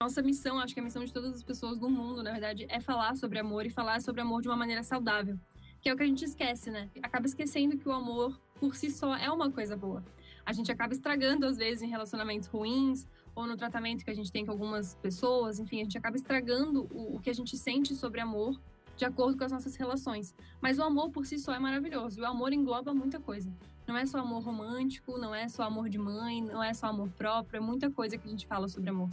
nossa missão, acho que a missão de todas as pessoas do mundo, na verdade, é falar sobre amor e falar sobre amor de uma maneira saudável. Que é o que a gente esquece, né? Acaba esquecendo que o amor por si só é uma coisa boa. A gente acaba estragando, às vezes, em relacionamentos ruins ou no tratamento que a gente tem com algumas pessoas. Enfim, a gente acaba estragando o, o que a gente sente sobre amor de acordo com as nossas relações. Mas o amor por si só é maravilhoso. E o amor engloba muita coisa. Não é só amor romântico, não é só amor de mãe, não é só amor próprio, é muita coisa que a gente fala sobre amor.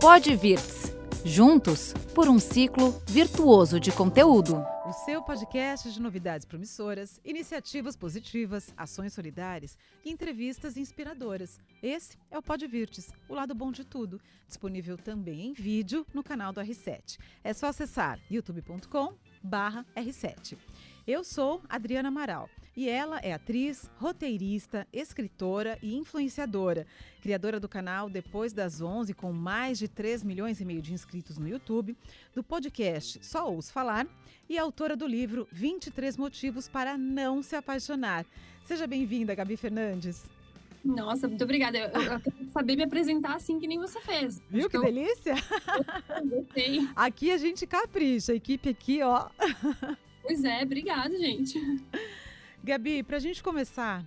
Pode Virts. Juntos por um ciclo virtuoso de conteúdo. O seu podcast de novidades promissoras, iniciativas positivas, ações solidárias e entrevistas inspiradoras. Esse é o Podvirtes, o lado bom de tudo, disponível também em vídeo no canal do R7. É só acessar youtube.com/r7. Eu sou Adriana Amaral e ela é atriz, roteirista, escritora e influenciadora, criadora do canal Depois das 11 com mais de 3 milhões e meio de inscritos no YouTube, do podcast Só Ouço Falar e autora do livro 23 motivos para não se apaixonar. Seja bem-vinda, Gabi Fernandes. Nossa, muito obrigada. Eu, eu, quero saber me apresentar assim que nem você fez. Viu Acho que, eu... delícia? Gostei. Aqui a gente capricha, a equipe aqui, ó. Pois é, obrigada, gente. Gabi, para a gente começar,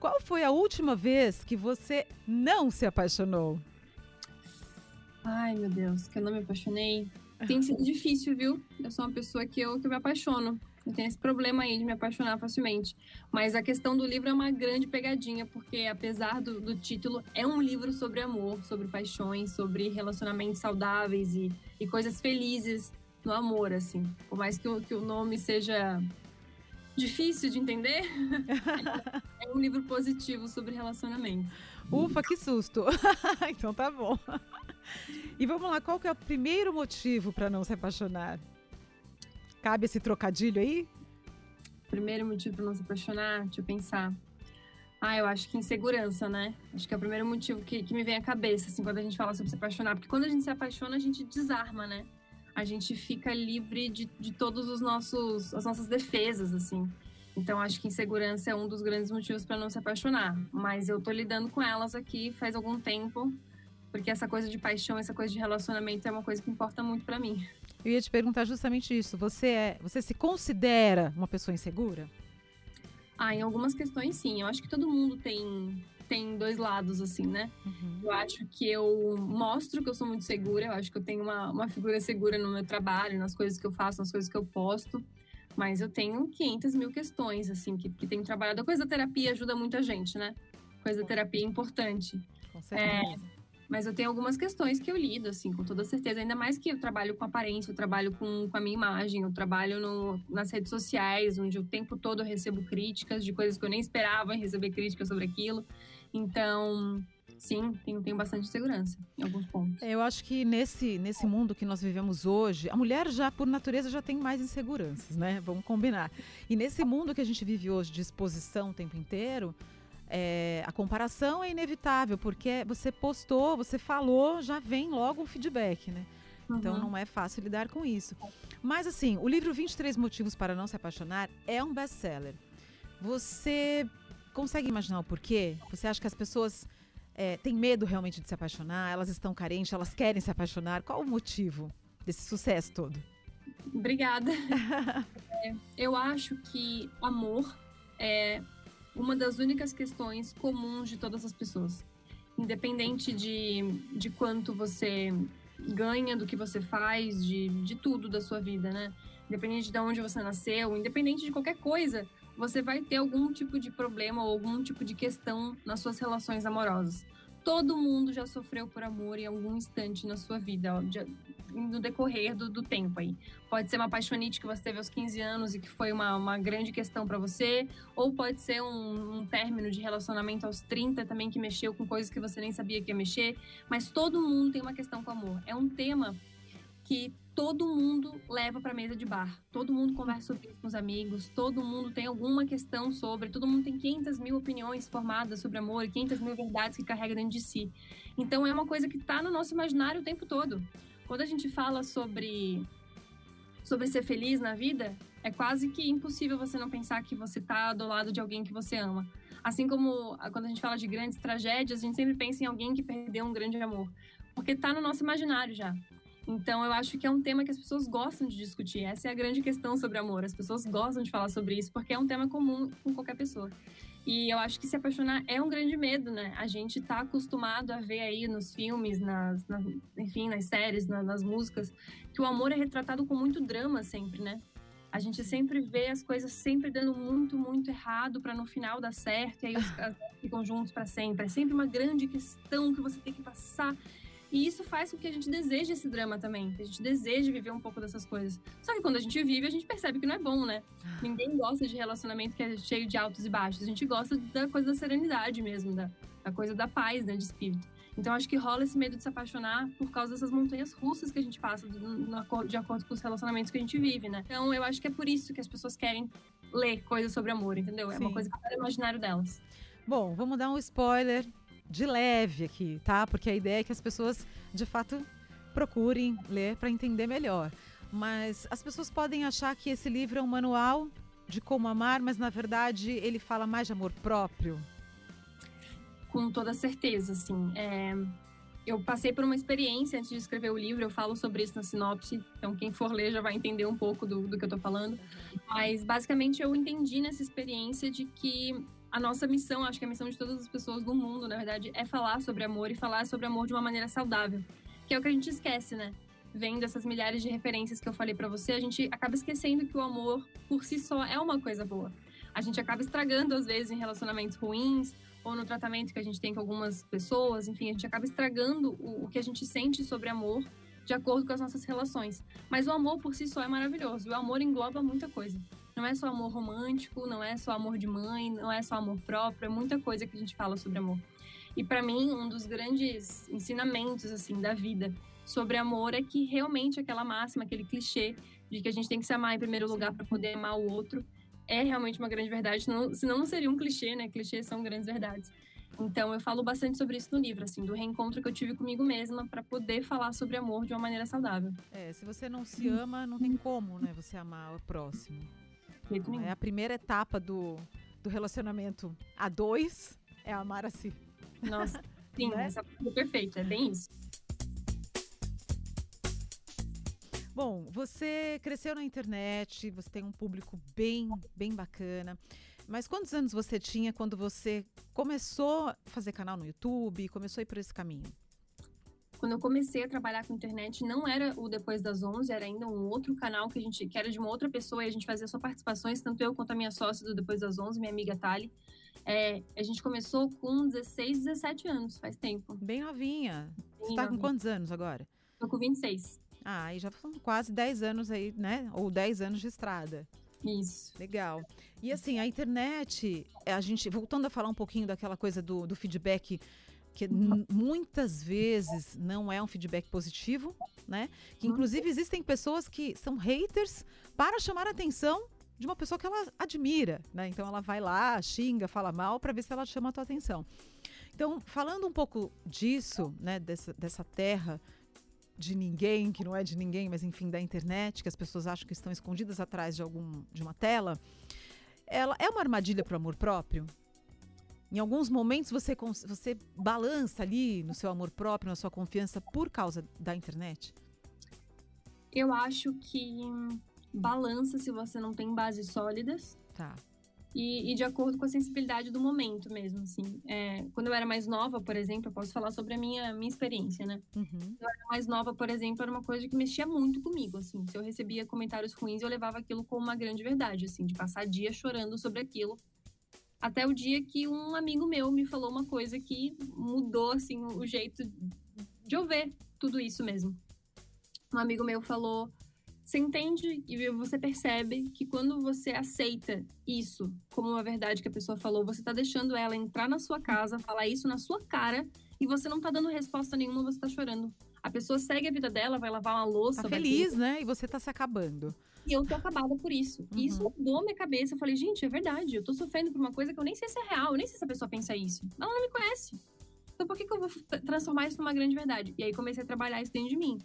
qual foi a última vez que você não se apaixonou? Ai, meu Deus, que eu não me apaixonei. Tem sido difícil, viu? Eu sou uma pessoa que eu, que eu me apaixono. Eu tenho esse problema aí de me apaixonar facilmente. Mas a questão do livro é uma grande pegadinha, porque apesar do, do título, é um livro sobre amor, sobre paixões, sobre relacionamentos saudáveis e, e coisas felizes no amor, assim. Por mais que o, que o nome seja difícil de entender, é um livro positivo sobre relacionamento. Ufa, que susto! então tá bom. E vamos lá, qual que é o primeiro motivo para não se apaixonar? Cabe esse trocadilho aí? Primeiro motivo para não se apaixonar, deixa eu pensar. Ah, eu acho que insegurança, né? Acho que é o primeiro motivo que, que me vem à cabeça, assim, quando a gente fala sobre se apaixonar. Porque quando a gente se apaixona, a gente desarma, né? A gente fica livre de, de todos os nossos as nossas defesas assim. Então acho que insegurança é um dos grandes motivos para não se apaixonar. Mas eu tô lidando com elas aqui faz algum tempo porque essa coisa de paixão essa coisa de relacionamento é uma coisa que importa muito para mim. Eu ia te perguntar justamente isso. Você é você se considera uma pessoa insegura? Ah em algumas questões sim. Eu acho que todo mundo tem tem dois lados, assim, né? Uhum. Eu acho que eu mostro que eu sou muito segura, eu acho que eu tenho uma, uma figura segura no meu trabalho, nas coisas que eu faço, nas coisas que eu posto. Mas eu tenho 500 mil questões, assim, que, que tenho trabalhado. A coisa da terapia ajuda muita gente, né? A coisa da terapia é importante. Com certeza. É, mas eu tenho algumas questões que eu lido, assim, com toda certeza. Ainda mais que eu trabalho com aparência, eu trabalho com, com a minha imagem, eu trabalho no, nas redes sociais, onde o tempo todo eu recebo críticas de coisas que eu nem esperava receber críticas sobre aquilo. Então, sim, tenho, tenho bastante segurança em alguns pontos. É, eu acho que nesse, nesse mundo que nós vivemos hoje, a mulher já, por natureza, já tem mais inseguranças, né? Vamos combinar. E nesse mundo que a gente vive hoje de exposição o tempo inteiro, é, a comparação é inevitável, porque você postou, você falou, já vem logo um feedback, né? Então uhum. não é fácil lidar com isso. Mas assim, o livro 23 Motivos para Não Se Apaixonar é um best-seller. Você consegue imaginar o porquê? Você acha que as pessoas é, têm medo realmente de se apaixonar? Elas estão carentes? Elas querem se apaixonar? Qual o motivo desse sucesso todo? Obrigada. é, eu acho que amor é uma das únicas questões comuns de todas as pessoas. Independente de, de quanto você ganha, do que você faz, de, de tudo da sua vida, né? Independente de onde você nasceu, independente de qualquer coisa, você vai ter algum tipo de problema ou algum tipo de questão nas suas relações amorosas. Todo mundo já sofreu por amor em algum instante na sua vida, no decorrer do, do tempo aí. Pode ser uma paixonite que você teve aos 15 anos e que foi uma, uma grande questão para você, ou pode ser um, um término de relacionamento aos 30 também que mexeu com coisas que você nem sabia que ia mexer. Mas todo mundo tem uma questão com amor. É um tema que todo mundo leva para mesa de bar. Todo mundo conversa sobre isso com os amigos, todo mundo tem alguma questão sobre, todo mundo tem 500 mil opiniões formadas sobre amor e 500 mil verdades que carrega dentro de si. Então é uma coisa que está no nosso imaginário o tempo todo. Quando a gente fala sobre sobre ser feliz na vida, é quase que impossível você não pensar que você está do lado de alguém que você ama. Assim como quando a gente fala de grandes tragédias, a gente sempre pensa em alguém que perdeu um grande amor porque tá no nosso imaginário já. Então, eu acho que é um tema que as pessoas gostam de discutir. Essa é a grande questão sobre amor. As pessoas gostam de falar sobre isso porque é um tema comum com qualquer pessoa. E eu acho que se apaixonar é um grande medo, né? A gente tá acostumado a ver aí nos filmes, nas, nas enfim, nas séries, nas, nas músicas, que o amor é retratado com muito drama sempre, né? A gente sempre vê as coisas sempre dando muito, muito errado para no final dar certo e aí os casais ficam juntos para sempre. É sempre uma grande questão que você tem que passar. E isso faz com que a gente deseje esse drama também, que a gente deseje viver um pouco dessas coisas. Só que quando a gente vive, a gente percebe que não é bom, né? Ah. Ninguém gosta de relacionamento que é cheio de altos e baixos. A gente gosta da coisa da serenidade mesmo, da, da coisa da paz, né, de espírito. Então acho que rola esse medo de se apaixonar por causa dessas montanhas russas que a gente passa de, de acordo com os relacionamentos que a gente vive, né? Então eu acho que é por isso que as pessoas querem ler coisas sobre amor, entendeu? É Sim. uma coisa que está no imaginário delas. Bom, vamos dar um spoiler de leve aqui, tá? Porque a ideia é que as pessoas, de fato, procurem ler para entender melhor. Mas as pessoas podem achar que esse livro é um manual de como amar, mas na verdade ele fala mais de amor próprio. Com toda certeza, sim. É... Eu passei por uma experiência antes de escrever o livro, eu falo sobre isso na sinopse, então quem for ler já vai entender um pouco do, do que eu estou falando. Mas basicamente eu entendi nessa experiência de que a nossa missão, acho que a missão de todas as pessoas do mundo, na verdade, é falar sobre amor e falar sobre amor de uma maneira saudável, que é o que a gente esquece, né? Vendo essas milhares de referências que eu falei para você, a gente acaba esquecendo que o amor por si só é uma coisa boa. A gente acaba estragando às vezes em relacionamentos ruins ou no tratamento que a gente tem com algumas pessoas, enfim, a gente acaba estragando o, o que a gente sente sobre amor de acordo com as nossas relações. Mas o amor por si só é maravilhoso. O amor engloba muita coisa. Não é só amor romântico, não é só amor de mãe, não é só amor próprio, é muita coisa que a gente fala sobre amor. E para mim, um dos grandes ensinamentos assim da vida sobre amor é que realmente aquela máxima, aquele clichê de que a gente tem que se amar em primeiro lugar para poder amar o outro, é realmente uma grande verdade, senão, senão não seria um clichê, né? Clichês são grandes verdades. Então eu falo bastante sobre isso no livro, assim, do reencontro que eu tive comigo mesma para poder falar sobre amor de uma maneira saudável. É, se você não se ama, não tem como, né, você amar o próximo. É a primeira etapa do, do relacionamento a dois, é amar a si. Nossa, sim, né? essa é perfeita, é bem isso. Bom, você cresceu na internet, você tem um público bem, bem bacana. Mas quantos anos você tinha quando você começou a fazer canal no YouTube, começou a ir por esse caminho? Quando eu comecei a trabalhar com internet, não era o Depois das 11, era ainda um outro canal que a gente, que era de uma outra pessoa e a gente fazia só participações, tanto eu quanto a minha sócia do Depois das 11, minha amiga Tali. É, a gente começou com 16, 17 anos, faz tempo. Bem novinha. Bem Você tá novinha. com quantos anos agora? Tô com 26. Ah, aí já são quase 10 anos aí, né? Ou 10 anos de estrada. Isso. Legal. E assim, a internet, a gente, voltando a falar um pouquinho daquela coisa do, do feedback que muitas vezes não é um feedback positivo, né? Que uhum. inclusive existem pessoas que são haters para chamar a atenção de uma pessoa que ela admira, né? Então ela vai lá, xinga, fala mal para ver se ela chama a tua atenção. Então, falando um pouco disso, né, dessa, dessa terra de ninguém, que não é de ninguém, mas enfim, da internet, que as pessoas acham que estão escondidas atrás de algum de uma tela, ela é uma armadilha para o amor próprio? Em alguns momentos você, você balança ali no seu amor próprio, na sua confiança por causa da internet? Eu acho que balança se você não tem bases sólidas. Tá. E, e, de acordo com a sensibilidade do momento mesmo, assim. É, quando eu era mais nova, por exemplo, eu posso falar sobre a minha, minha experiência, né? Uhum. Quando eu era mais nova, por exemplo, era uma coisa que mexia muito comigo, assim. Se eu recebia comentários ruins, eu levava aquilo como uma grande verdade, assim, de passar dias chorando sobre aquilo até o dia que um amigo meu me falou uma coisa que mudou, assim, o jeito de eu ver tudo isso mesmo. Um amigo meu falou: você entende e você percebe que quando você aceita isso como uma verdade que a pessoa falou, você tá deixando ela entrar na sua casa, falar isso na sua cara e você não tá dando resposta nenhuma, você tá chorando. A pessoa segue a vida dela, vai lavar uma louça. Tá feliz, né? E você tá se acabando. E eu tô acabada por isso. Uhum. E isso mudou minha cabeça. Eu falei, gente, é verdade. Eu tô sofrendo por uma coisa que eu nem sei se é real. Eu nem sei se a pessoa pensa isso. Ela não me conhece. Então por que, que eu vou transformar isso numa grande verdade? E aí comecei a trabalhar isso dentro de mim.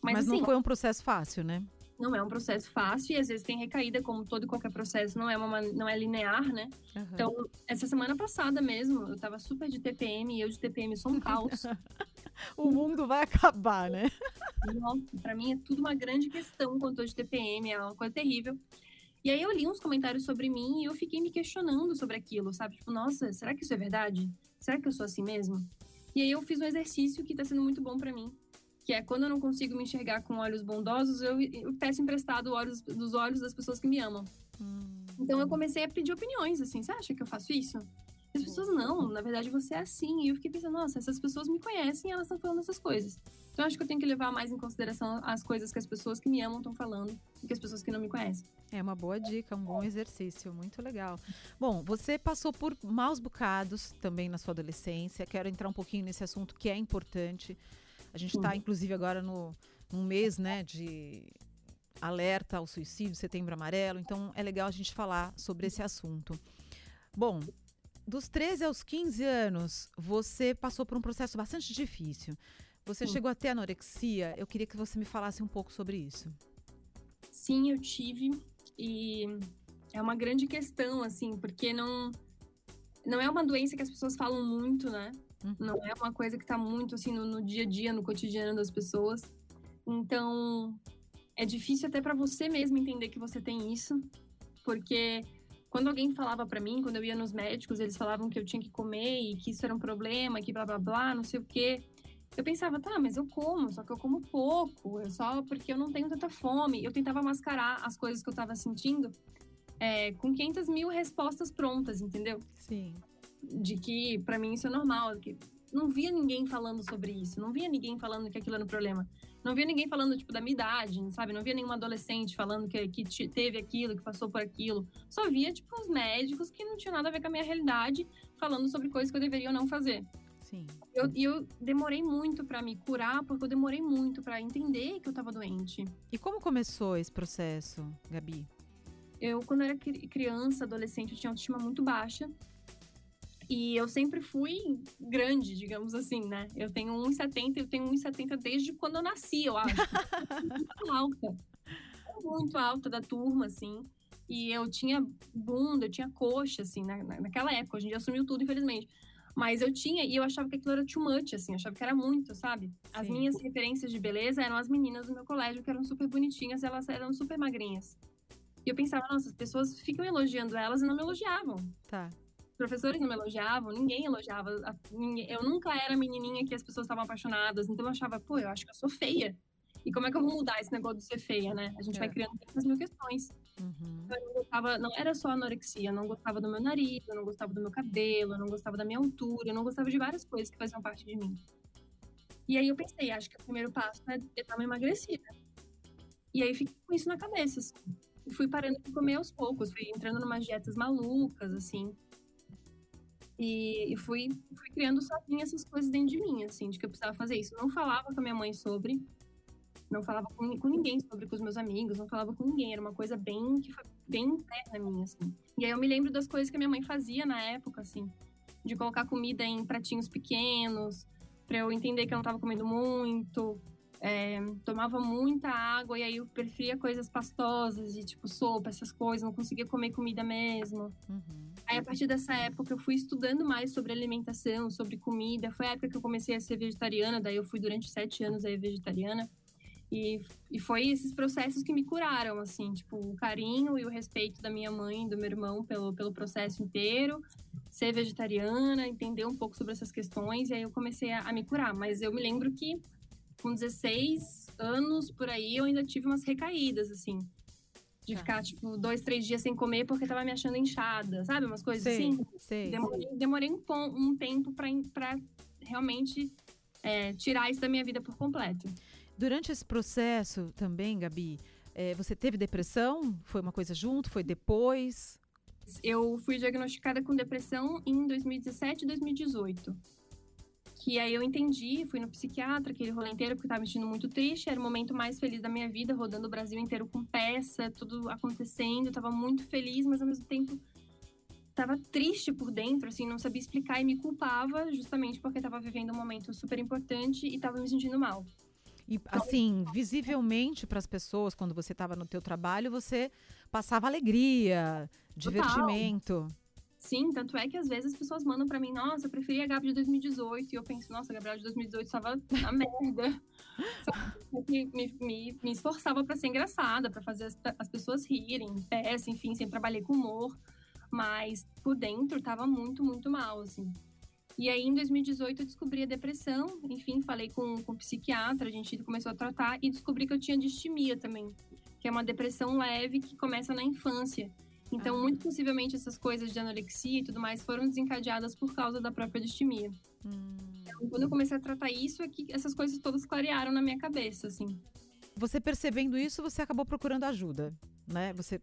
Mas, Mas assim, não foi um processo fácil, né? Não é um processo fácil e às vezes tem recaída, como todo e qualquer processo, não é, uma, não é linear, né? Uhum. Então, essa semana passada mesmo, eu tava super de TPM e eu de TPM sou um caos. o mundo vai acabar, né? Nossa, pra mim é tudo uma grande questão quando eu de TPM, é uma coisa terrível. E aí eu li uns comentários sobre mim e eu fiquei me questionando sobre aquilo, sabe? Tipo, nossa, será que isso é verdade? Será que eu sou assim mesmo? E aí eu fiz um exercício que tá sendo muito bom para mim, que é quando eu não consigo me enxergar com olhos bondosos, eu, eu peço emprestado olhos dos olhos das pessoas que me amam. Hum. Então eu comecei a pedir opiniões, assim, você acha que eu faço isso? E as pessoas, não, na verdade você é assim. E eu fiquei pensando, nossa, essas pessoas me conhecem e elas estão falando essas coisas. Então acho que eu tenho que levar mais em consideração as coisas que as pessoas que me amam estão falando do que as pessoas que não me conhecem. É uma boa dica, um bom exercício, muito legal. Bom, você passou por maus bocados também na sua adolescência. Quero entrar um pouquinho nesse assunto que é importante. A gente está, inclusive, agora no, num mês né, de alerta ao suicídio, setembro amarelo, então é legal a gente falar sobre esse assunto. Bom, dos 13 aos 15 anos, você passou por um processo bastante difícil. Você Sim. chegou até anorexia. Eu queria que você me falasse um pouco sobre isso. Sim, eu tive. E é uma grande questão, assim, porque não, não é uma doença que as pessoas falam muito, né? Uhum. Não é uma coisa que está muito assim no, no, dia a dia, no cotidiano das pessoas. Então, é difícil até para você mesmo entender que você tem isso, porque quando alguém falava para mim, quando eu ia nos médicos, eles falavam que eu tinha que comer e que isso era um problema, que blá blá blá, não sei o quê. Eu pensava, tá, mas eu como, só que eu como pouco, é só porque eu não tenho tanta fome. Eu tentava mascarar as coisas que eu tava sentindo é, com 500 mil respostas prontas, entendeu? Sim de que para mim isso é normal, que não via ninguém falando sobre isso, não via ninguém falando que aquilo era um problema. Não via ninguém falando, tipo, da minha idade, sabe? Não via nenhum adolescente falando que, que teve aquilo, que passou por aquilo. Só via, tipo, os médicos que não tinham nada a ver com a minha realidade, falando sobre coisas que eu deveria ou não fazer. Sim. E eu, eu, demorei muito para me curar, porque eu demorei muito para entender que eu tava doente. E como começou esse processo, Gabi? Eu, quando era criança, adolescente, eu tinha autoestima muito baixa. E eu sempre fui grande, digamos assim, né? Eu tenho 1,70, eu tenho 1,70 desde quando eu nasci, eu acho. muito alta. Muito alta da turma, assim. E eu tinha bunda, eu tinha coxa, assim, na, naquela época. Hoje em dia sumiu tudo, infelizmente. Mas eu tinha, e eu achava que aquilo era too much, assim, eu achava que era muito, sabe? As Sim. minhas referências de beleza eram as meninas do meu colégio, que eram super bonitinhas, elas eram super magrinhas. E eu pensava, nossa, as pessoas ficam elogiando elas e não me elogiavam. Tá professores não me elogiavam, ninguém elogiava. Eu nunca era menininha que as pessoas estavam apaixonadas, então eu achava, pô, eu acho que eu sou feia. E como é que eu vou mudar esse negócio de ser feia, né? A gente é. vai criando muitas mil questões. Uhum. Eu não gostava, não era só anorexia, eu não gostava do meu nariz, eu não gostava do meu cabelo, eu não gostava da minha altura, eu não gostava de várias coisas que faziam parte de mim. E aí eu pensei, acho que o primeiro passo é tentar me emagrecer. E aí fiquei com isso na cabeça, assim. E fui parando de comer aos poucos, fui entrando em umas dietas malucas, assim. E, e fui, fui criando sozinha essas coisas dentro de mim, assim, de que eu precisava fazer isso. Não falava com a minha mãe sobre, não falava com, com, ninguém sobre, com os meus amigos, não falava com ninguém. Era uma coisa bem, que foi bem interna minha, assim. E aí eu me lembro das coisas que a minha mãe fazia na época, assim, de colocar comida em pratinhos pequenos, para eu entender que eu não estava comendo muito. É, tomava muita água e aí eu preferia coisas pastosas, de tipo sopa, essas coisas, não conseguia comer comida mesmo. Uhum. Aí, a partir dessa época, eu fui estudando mais sobre alimentação, sobre comida. Foi a época que eu comecei a ser vegetariana, daí eu fui durante sete anos aí vegetariana. E, e foi esses processos que me curaram, assim, tipo, o carinho e o respeito da minha mãe e do meu irmão pelo, pelo processo inteiro, ser vegetariana, entender um pouco sobre essas questões, e aí eu comecei a, a me curar. Mas eu me lembro que com 16 anos por aí eu ainda tive umas recaídas, assim. De tá. ficar, tipo, dois, três dias sem comer porque tava me achando inchada, sabe? Umas coisas sei, assim. Sei, demorei, demorei um, um tempo pra, pra realmente é, tirar isso da minha vida por completo. Durante esse processo também, Gabi, é, você teve depressão? Foi uma coisa junto? Foi depois? Eu fui diagnosticada com depressão em 2017 e 2018 que aí eu entendi, fui no psiquiatra, aquele rolê inteiro, porque eu tava me sentindo muito triste, era o momento mais feliz da minha vida, rodando o Brasil inteiro com peça, tudo acontecendo, eu tava muito feliz, mas ao mesmo tempo tava triste por dentro, assim, não sabia explicar e me culpava justamente porque tava vivendo um momento super importante e tava me sentindo mal. E assim, visivelmente para as pessoas, quando você estava no teu trabalho, você passava alegria, divertimento. Sim, tanto é que às vezes as pessoas mandam para mim, nossa, eu preferi a Gabi de 2018. E eu penso, nossa, a Gabriela de 2018 estava na merda. me, me, me esforçava para ser engraçada, para fazer as, as, pessoas rirem, peça, enfim, sempre trabalhei com humor. Mas por dentro tava muito, muito mal, assim. E aí, em 2018, eu descobri a depressão. Enfim, falei com, com um psiquiatra, a gente começou a tratar e descobri que eu tinha distimia também, que é uma depressão leve que começa na infância. Então, muito possivelmente, essas coisas de anorexia e tudo mais foram desencadeadas por causa da própria distimia. Hum. Então, quando eu comecei a tratar isso, é que essas coisas todas clarearam na minha cabeça, assim. Você percebendo isso, você acabou procurando ajuda, né? Você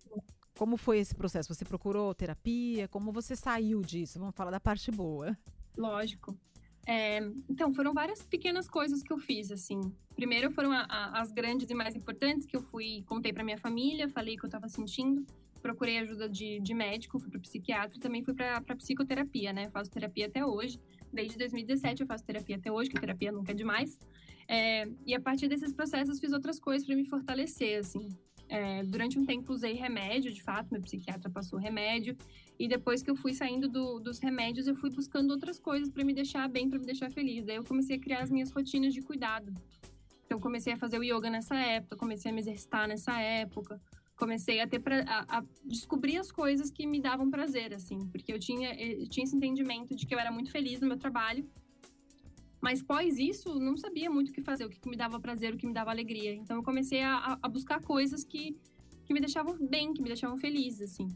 como foi esse processo? Você procurou terapia? Como você saiu disso? Vamos falar da parte boa. Lógico. É, então, foram várias pequenas coisas que eu fiz, assim. Primeiro foram a, a, as grandes e mais importantes, que eu fui, contei para minha família, falei o que eu estava sentindo procurei ajuda de, de médico, fui para psiquiatra e também fui para psicoterapia, né? Faço terapia até hoje. Desde 2017 eu faço terapia até hoje, que terapia nunca é demais. É, e a partir desses processos fiz outras coisas para me fortalecer, assim. É, durante um tempo usei remédio, de fato, meu psiquiatra passou remédio. E depois que eu fui saindo do, dos remédios, eu fui buscando outras coisas para me deixar bem, para me deixar feliz. Daí eu comecei a criar as minhas rotinas de cuidado. Então comecei a fazer o yoga nessa época, comecei a me exercitar nessa época comecei a ter pra, a, a, descobrir as coisas que me davam prazer, assim, porque eu tinha, eu tinha esse entendimento de que eu era muito feliz no meu trabalho, mas pós isso, não sabia muito o que fazer, o que me dava prazer, o que me dava alegria. Então eu comecei a, a buscar coisas que, que me deixavam bem, que me deixavam feliz, assim.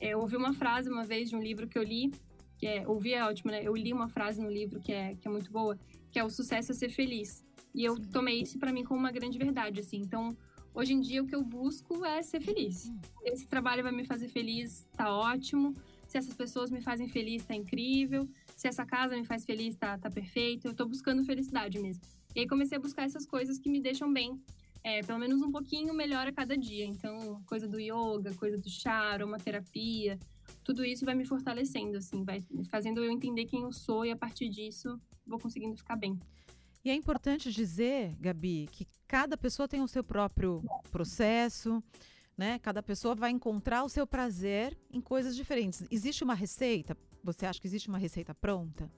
É, eu ouvi uma frase uma vez de um livro que eu li, que é, ouvi é ótimo, né? Eu li uma frase no livro que é, que é muito boa, que é o sucesso é ser feliz. E eu tomei isso para mim como uma grande verdade, assim. Então, Hoje em dia, o que eu busco é ser feliz. Esse trabalho vai me fazer feliz, tá ótimo. Se essas pessoas me fazem feliz, tá incrível. Se essa casa me faz feliz, tá, tá perfeito. Eu tô buscando felicidade mesmo. E aí comecei a buscar essas coisas que me deixam bem, é, pelo menos um pouquinho melhor a cada dia. Então, coisa do yoga, coisa do chá, uma terapia, tudo isso vai me fortalecendo, assim, vai fazendo eu entender quem eu sou e a partir disso vou conseguindo ficar bem. E é importante dizer, Gabi, que cada pessoa tem o seu próprio processo, né? Cada pessoa vai encontrar o seu prazer em coisas diferentes. Existe uma receita? Você acha que existe uma receita pronta?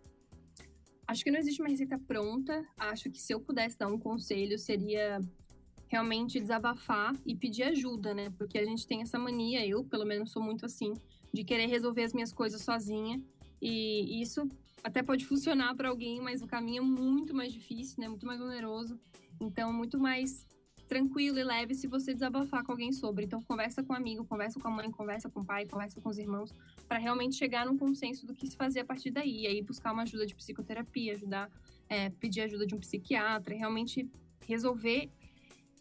Acho que não existe uma receita pronta. Acho que se eu pudesse dar um conselho seria realmente desabafar e pedir ajuda, né? Porque a gente tem essa mania, eu pelo menos sou muito assim, de querer resolver as minhas coisas sozinha. E isso até pode funcionar para alguém, mas o caminho é muito mais difícil, né? Muito mais oneroso. Então, muito mais tranquilo e leve se você desabafar com alguém sobre. Então, conversa com um amigo, conversa com a mãe, conversa com o pai, conversa com os irmãos, para realmente chegar num consenso do que se fazer a partir daí. E aí, buscar uma ajuda de psicoterapia, ajudar, é, pedir ajuda de um psiquiatra, realmente resolver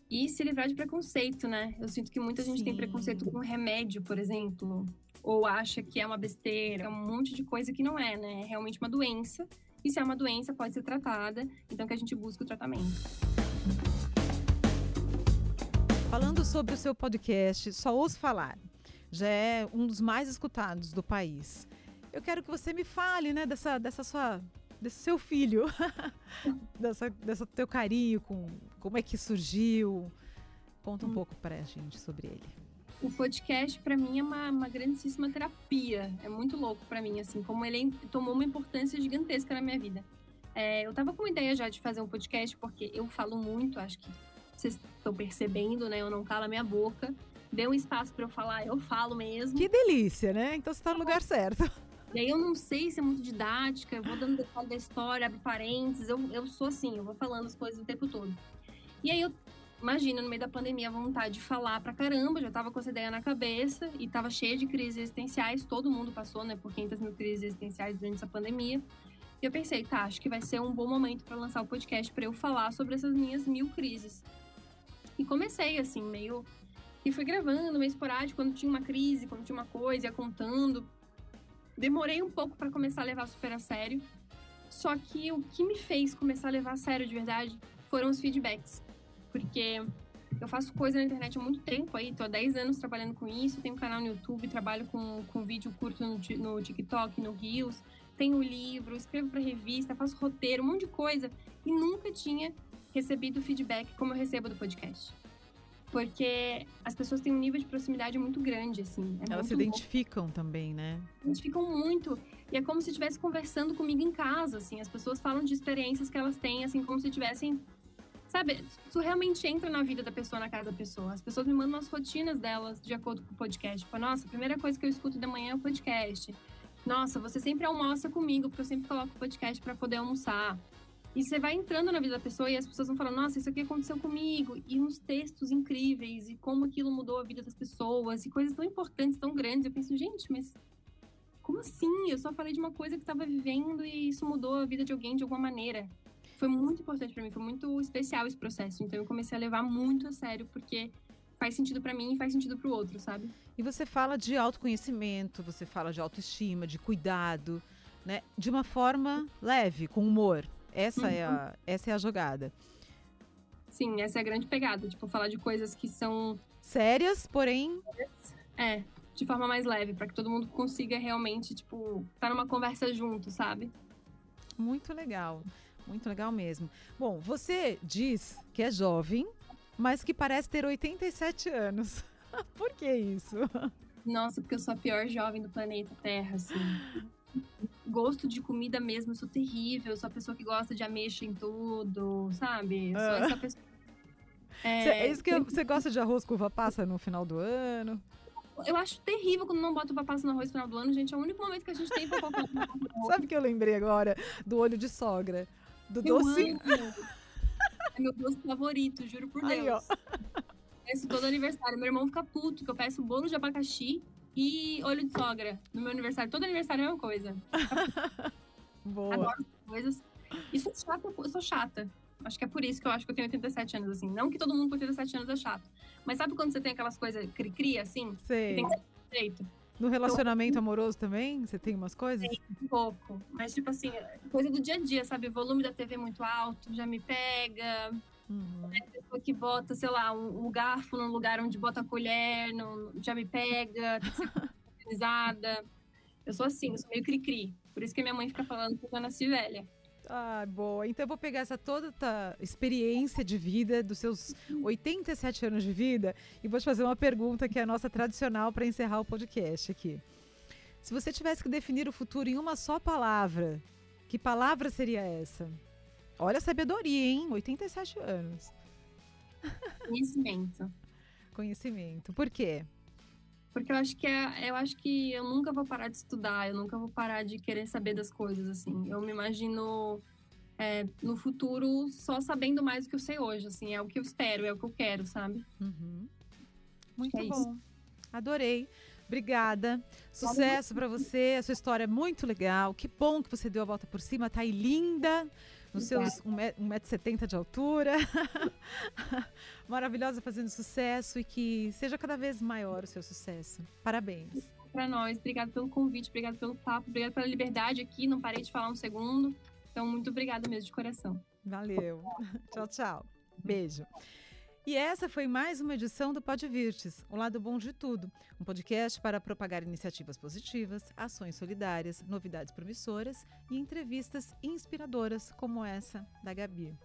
e se livrar de preconceito, né? Eu sinto que muita gente Sim. tem preconceito com remédio, por exemplo ou acha que é uma besteira, um monte de coisa que não é, né? É realmente uma doença. E se é uma doença, pode ser tratada, então que a gente busca o tratamento. Falando sobre o seu podcast, só ouço falar. Já é um dos mais escutados do país. Eu quero que você me fale, né, dessa, dessa sua desse seu filho, dessa, dessa teu carinho com como é que surgiu. Conta um hum. pouco para a gente sobre ele o podcast para mim é uma, uma grandíssima terapia. É muito louco para mim, assim, como ele tomou uma importância gigantesca na minha vida. É, eu tava com uma ideia já de fazer um podcast, porque eu falo muito, acho que vocês estão percebendo, né? Eu não calo a minha boca. Dê um espaço para eu falar, eu falo mesmo. Que delícia, né? Então você tá no lugar certo. E aí eu não sei se é muito didática, eu vou dando detalhe da história, abro parênteses, eu, eu sou assim, eu vou falando as coisas o tempo todo. E aí eu imagina, no meio da pandemia, a vontade de falar pra caramba, já tava com essa ideia na cabeça e tava cheia de crises existenciais, todo mundo passou, né, por 500 mil crises existenciais durante essa pandemia. E eu pensei, tá, acho que vai ser um bom momento para lançar o podcast para eu falar sobre essas minhas mil crises. E comecei, assim, meio. E fui gravando, meio esporádico, quando tinha uma crise, quando tinha uma coisa, ia contando. Demorei um pouco para começar a levar super a sério. Só que o que me fez começar a levar a sério de verdade foram os feedbacks porque eu faço coisa na internet há muito tempo aí, tô há 10 anos trabalhando com isso, tenho um canal no YouTube, trabalho com, com vídeo curto no, no TikTok, no Reels, tenho livro, escrevo para revista, faço roteiro, um monte de coisa, e nunca tinha recebido feedback como eu recebo do podcast. Porque as pessoas têm um nível de proximidade muito grande, assim. É Elas se identificam bom. também, né? Se identificam muito. E é como se estivesse conversando comigo em casa, assim. As pessoas falam de experiências que elas têm, assim, como se estivessem Sabe, tu realmente entra na vida da pessoa, na casa da pessoa. As pessoas me mandam as rotinas delas de acordo com o podcast. Tipo, nossa, a primeira coisa que eu escuto de manhã é o podcast. Nossa, você sempre almoça comigo, porque eu sempre coloco o podcast para poder almoçar. E você vai entrando na vida da pessoa e as pessoas vão falando, nossa, isso aqui aconteceu comigo. E uns textos incríveis, e como aquilo mudou a vida das pessoas, e coisas tão importantes, tão grandes. Eu penso, gente, mas como assim? Eu só falei de uma coisa que estava vivendo e isso mudou a vida de alguém de alguma maneira foi muito importante para mim, foi muito especial esse processo. Então eu comecei a levar muito a sério, porque faz sentido para mim e faz sentido para o outro, sabe? E você fala de autoconhecimento, você fala de autoestima, de cuidado, né? De uma forma leve, com humor. Essa, uhum. é, a, uhum. essa é a jogada. Sim, essa é a grande pegada. Tipo, falar de coisas que são. Sérias, porém. É, de forma mais leve, para que todo mundo consiga realmente, tipo, estar tá numa conversa junto, sabe? Muito legal. Muito legal mesmo. Bom, você diz que é jovem, mas que parece ter 87 anos. Por que isso? Nossa, porque eu sou a pior jovem do planeta Terra, assim. Gosto de comida mesmo, eu sou terrível. Eu sou a pessoa que gosta de ameixa em tudo, sabe? Eu sou ah. essa pessoa. É, é isso que você gosta de arroz com uva passa no final do ano? Eu acho terrível quando não bota uva passa no arroz no final do ano, gente. É o único momento que a gente tem pra colocar Sabe que eu lembrei agora do olho de sogra? Do eu doce. é meu doce favorito, juro por Deus. Aí, ó. Peço todo aniversário. Meu irmão fica puto, que eu peço bolo de abacaxi e olho de sogra no meu aniversário. Todo aniversário é a mesma coisa. Boa. Adoro coisas. E sou chata, eu sou chata. Acho que é por isso que eu acho que eu tenho 87 anos, assim. Não que todo mundo com 87 anos é chato. Mas sabe quando você tem aquelas coisas cri-cri, assim? Sei. Que tem que ser jeito? No relacionamento amoroso também? Você tem umas coisas? Tem, um pouco. Mas, tipo assim, coisa do dia a dia, sabe? O volume da TV muito alto já me pega. Uhum. Né? Pessoa que bota, sei lá, um, um, garfo num lugar onde bota a colher, não, já me pega, tem que ser organizada. Eu sou assim, eu sou meio cri-cri. Por isso que minha mãe fica falando que eu nasci velha. Ah, boa. Então eu vou pegar essa toda a experiência de vida dos seus 87 anos de vida e vou te fazer uma pergunta que é a nossa tradicional para encerrar o podcast aqui. Se você tivesse que definir o futuro em uma só palavra, que palavra seria essa? Olha a sabedoria, hein? 87 anos. Conhecimento. Conhecimento. Por quê? Porque eu acho que é, eu acho que eu nunca vou parar de estudar, eu nunca vou parar de querer saber das coisas, assim. Eu me imagino é, no futuro só sabendo mais do que eu sei hoje, assim. É o que eu espero, é o que eu quero, sabe? Uhum. Muito é bom. Isso. Adorei. Obrigada. Sucesso para você. A sua história é muito legal. Que bom que você deu a volta por cima. Tá aí linda nos seus 1,70m de altura. Maravilhosa, fazendo sucesso e que seja cada vez maior o seu sucesso. Parabéns. Para nós, obrigada pelo convite, obrigada pelo papo, obrigada pela liberdade aqui. Não parei de falar um segundo. Então, muito obrigada mesmo de coração. Valeu. tchau, tchau. Beijo. E essa foi mais uma edição do Pod Virtes, o lado bom de tudo, um podcast para propagar iniciativas positivas, ações solidárias, novidades promissoras e entrevistas inspiradoras como essa da Gabi.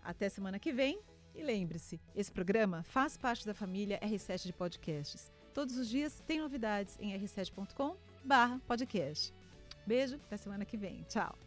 Até semana que vem e lembre-se, esse programa faz parte da família R7 de podcasts. Todos os dias tem novidades em r7.com/podcast. Beijo, até semana que vem. Tchau.